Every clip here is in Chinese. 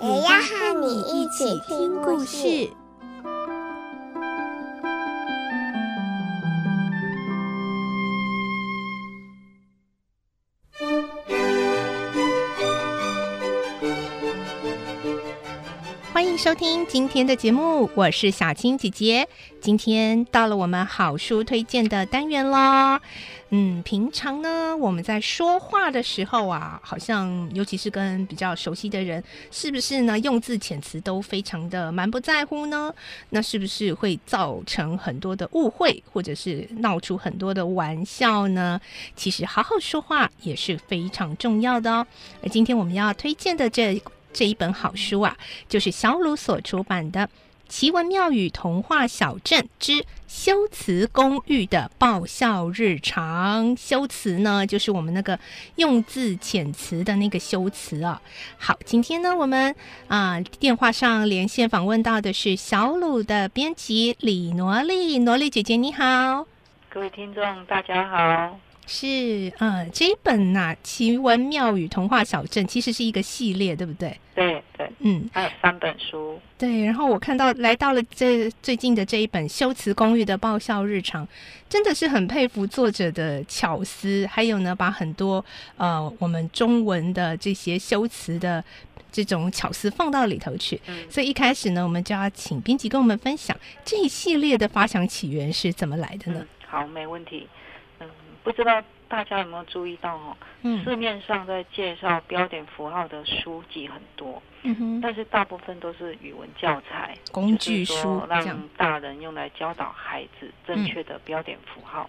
也要和你一起听故事。欢迎收听今天的节目，我是小青姐姐。今天到了我们好书推荐的单元啦。嗯，平常呢，我们在说话的时候啊，好像尤其是跟比较熟悉的人，是不是呢？用字遣词都非常的蛮不在乎呢？那是不是会造成很多的误会，或者是闹出很多的玩笑呢？其实好好说话也是非常重要的哦。而今天我们要推荐的这。这一本好书啊，就是小鲁所出版的《奇闻妙语童话小镇之修辞公寓的爆笑日常》。修辞呢，就是我们那个用字遣词的那个修辞啊。好，今天呢，我们啊、电话上连线访问到的是小鲁的编辑李萝莉，萝莉姐姐你好，各位听众大家好。是，呃，这一本呐、啊，《奇闻妙语童话小镇》其实是一个系列，对不对？对对，嗯，还有三本书。对，然后我看到来到了这最近的这一本《修辞公寓的爆笑日常》，真的是很佩服作者的巧思，还有呢，把很多呃我们中文的这些修辞的这种巧思放到里头去。嗯，所以一开始呢，我们就要请编辑跟我们分享这一系列的发想起源是怎么来的呢？嗯、好，没问题。不知道大家有没有注意到哦？嗯，市面上在介绍标点符号的书籍很多，嗯哼，但是大部分都是语文教材、工具书，让大人用来教导孩子正确的标点符号。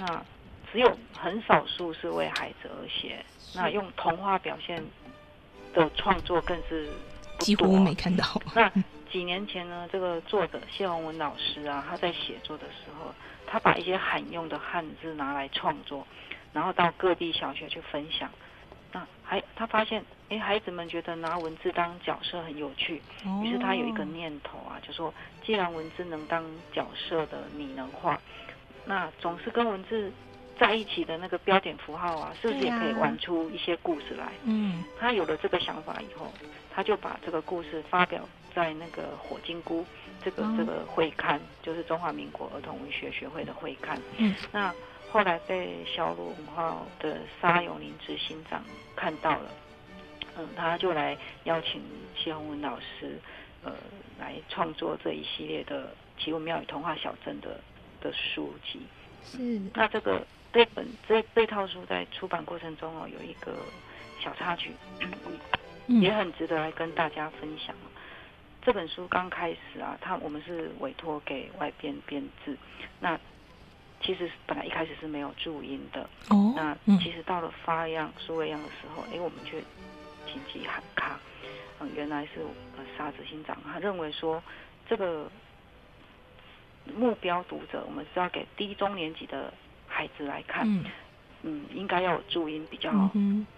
嗯、那只有很少数是为孩子而写，那用童话表现的创作更是几乎没看到。那 几年前呢，这个作者谢宏文老师啊，他在写作的时候。他把一些罕用的汉字拿来创作，然后到各地小学去分享。那还他发现，哎，孩子们觉得拿文字当角色很有趣，于是他有一个念头啊，就说既然文字能当角色的拟人化，那总是跟文字在一起的那个标点符号啊，是不是也可以玩出一些故事来？嗯，他有了这个想法以后，他就把这个故事发表在那个火金菇。这个这个会刊就是中华民国儿童文学学会的会刊。嗯，那后来被小鲁文化的沙永林执行长看到了，嗯，他就来邀请谢宏文老师，呃，来创作这一系列的奇闻妙语童话小镇的的书籍。是，那这个这本这这套书在出版过程中哦，有一个小插曲，嗯，也很值得来跟大家分享。这本书刚开始啊，他我们是委托给外编编制。那其实本来一开始是没有注音的。哦。那其实到了发样、数位样的时候，哎，我们却紧急喊卡。嗯，原来是呃沙子新长他认为说，这个目标读者我们是要给低中年级的孩子来看。嗯。嗯，应该要有注音比较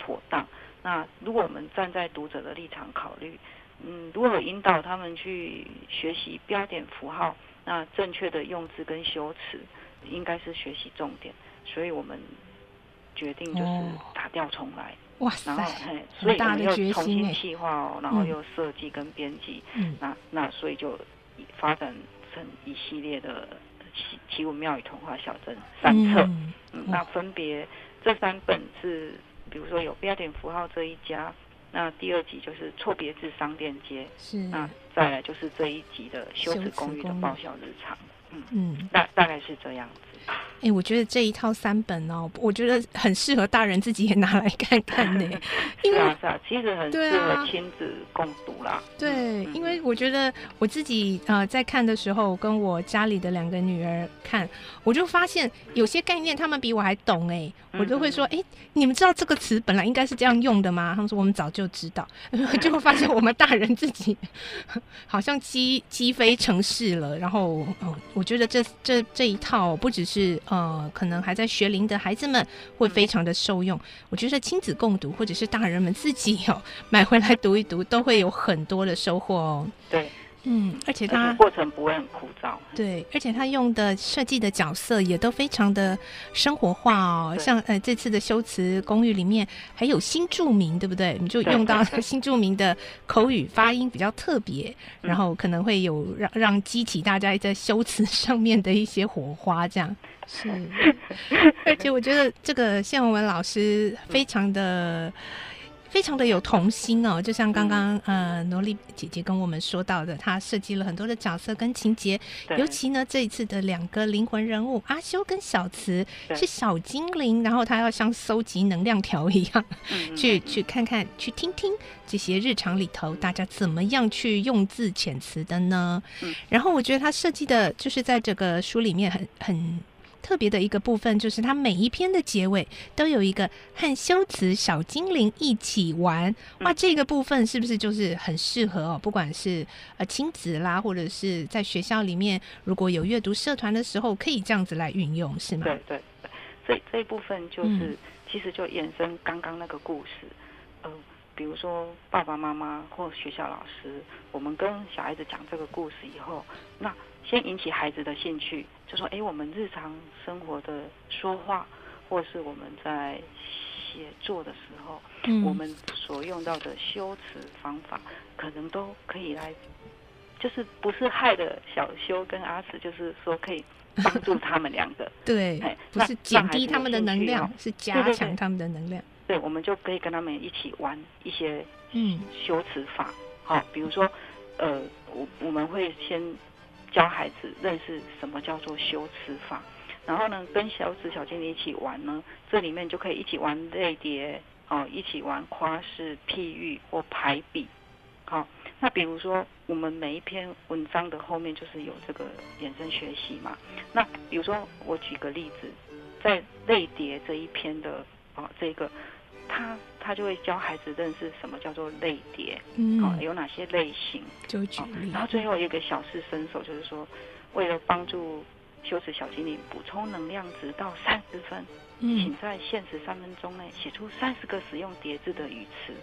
妥当。嗯、那如果我们站在读者的立场考虑。嗯，如何引导他们去学习标点符号？那正确的用字跟修辞，应该是学习重点。所以我们决定就是打掉重来。哇塞！然后嘿，所以我们又重新细化哦，然后又设计跟编辑。嗯。那那所以就发展成一系列的奇奇闻妙语童话小镇三册。嗯。嗯，那分别这三本是，比如说有标点符号这一家。那第二集就是错别字商店街，是。那再来就是这一集的修辞公寓的爆笑日常，嗯嗯，大大概是这样子。哎、欸，我觉得这一套三本哦，我觉得很适合大人自己也拿来看看呢。因为是啊，是啊，其实很适合亲子共读啦。对，嗯、因为我觉得我自己呃在看的时候，跟我家里的两个女儿看，我就发现有些概念他们比我还懂哎，我就会说，哎、你们知道这个词本来应该是这样用的吗？他们说我们早就知道，就会发现我们大人自己 好像积积非成市了。然后，哦、呃，我觉得这这这一套不只是。呃，可能还在学龄的孩子们会非常的受用。我觉得亲子共读，或者是大人们自己哦买回来读一读，都会有很多的收获哦。对。嗯，而且它过程不会很枯燥。对，而且它用的设计的角色也都非常的生活化哦。像呃这次的修辞公寓里面还有新著名，对不对？你就用到新著名的口语发音比较特别，然后可能会有让让激起大家在修辞上面的一些火花，这样是。而且我觉得这个谢宏文老师非常的。非常的有童心哦，就像刚刚、嗯、呃萝莉姐姐跟我们说到的，她设计了很多的角色跟情节，尤其呢这一次的两个灵魂人物阿修跟小慈是小精灵，然后他要像搜集能量条一样，嗯、去去看看去听听这些日常里头大家怎么样去用字遣词的呢？嗯、然后我觉得他设计的就是在这个书里面很很。特别的一个部分就是，它每一篇的结尾都有一个和修辞小精灵一起玩。哇，这个部分是不是就是很适合哦？不管是呃亲子啦，或者是在学校里面，如果有阅读社团的时候，可以这样子来运用，是吗？对对对，这这一部分就是、嗯、其实就衍生刚刚那个故事，呃，比如说爸爸妈妈或学校老师，我们跟小孩子讲这个故事以后，那。先引起孩子的兴趣，就说：“哎，我们日常生活的说话，或是我们在写作的时候，嗯、我们所用到的修辞方法，可能都可以来，就是不是害的小修跟阿慈，就是说可以帮助他们两个。对，不是减低他们的能量，是加强他们的能量。对，我们就可以跟他们一起玩一些嗯修辞法。好、比如说，呃，我我们会先。”教孩子认识什么叫做修辞法，然后呢，跟小子小精灵一起玩呢，这里面就可以一起玩类叠哦，一起玩夸饰、譬喻或排比。好、那比如说我们每一篇文章的后面就是有这个衍生学习嘛。那比如说我举个例子，在类叠这一篇的哦，这个。他他就会教孩子认识什么叫做类叠，嗯，哦，有哪些类型，就举例，哦。然后最后一个小试身手，就是说，为了帮助修辞小精灵补充能量值到三十分，嗯，请在限时三分钟内写出三十个使用叠字的语词。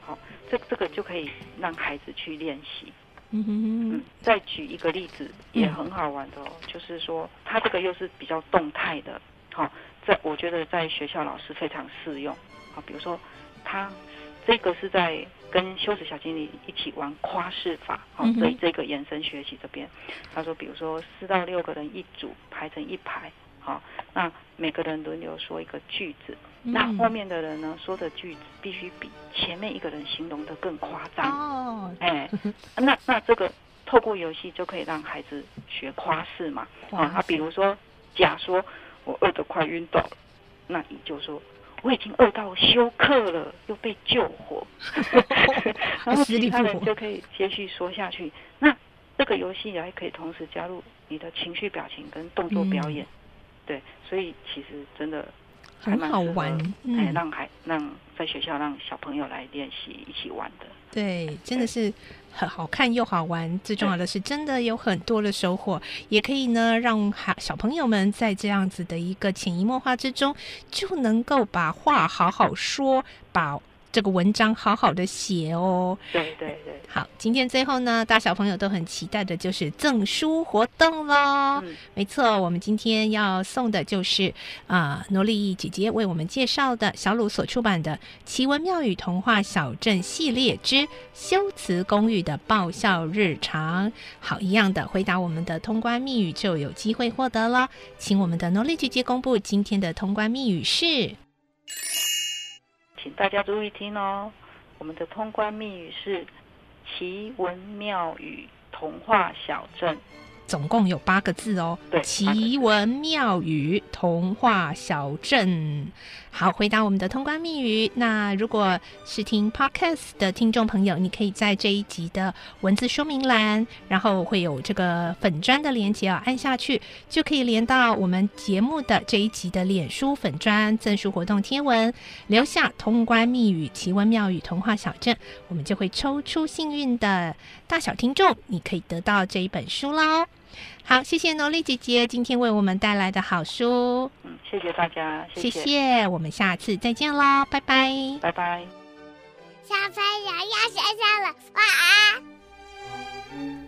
好，哦，这这个就可以让孩子去练习。嗯嗯，再举一个例子，也很好玩的哦，嗯，就是说，他这个又是比较动态的。好，哦，在我觉得在学校老师非常适用。啊，比如说，他这个是在跟修辞小精灵一起玩夸饰法，好，所以这个延伸学习这边，他说，比如说四到六个人一组排成一排，好，那每个人轮流说一个句子，那后面的人呢说的句子必须比前面一个人形容的更夸张哦，哎，那那这个透过游戏就可以让孩子学夸饰嘛，啊，他比如说假说，我饿得快晕倒了，那你就说。我已经饿到休克了，又被救活，然后其他人就可以继续说下去。那这个游戏还可以同时加入你的情绪表情跟动作表演，嗯、对，所以其实真的还蛮好玩，哎，让孩让在学校让小朋友来练习一起玩的。对，真的是很好看又好玩，最重要的是真的有很多的收获，也可以呢让孩小朋友们在这样子的一个潜移默化之中，就能够把话好好说，把。这个文章好好的写哦，对对对，好，今天最后呢，大小朋友都很期待的就是赠书活动喽。嗯，没错，我们今天要送的就是啊，萝莉姐姐为我们介绍的小鲁所出版的《奇闻妙语童话小镇系列之修辞公寓的爆笑日常》。好，一样的回答我们的通关密语就有机会获得了，请我们的萝莉姐姐公布今天的通关密语是。请大家注意听哦，我们的通关密语是“奇闻妙语童话小镇”。总共有八个字哦，奇闻妙语童话小镇。好，回答我们的通关密语。那如果是听 Podcast 的听众朋友，你可以在这一集的文字说明栏，然后会有这个粉砖的连接啊，按下去就可以连到我们节目的这一集的脸书粉砖赠书活动贴文，留下通关密语、奇闻妙语童话小镇，我们就会抽出幸运的大小听众，你可以得到这一本书喽。好谢谢萝莉姐姐今天为我们带来的好书。嗯谢谢大家谢谢。我们下次再见喽拜拜。拜拜。小朋友要睡觉了晚安。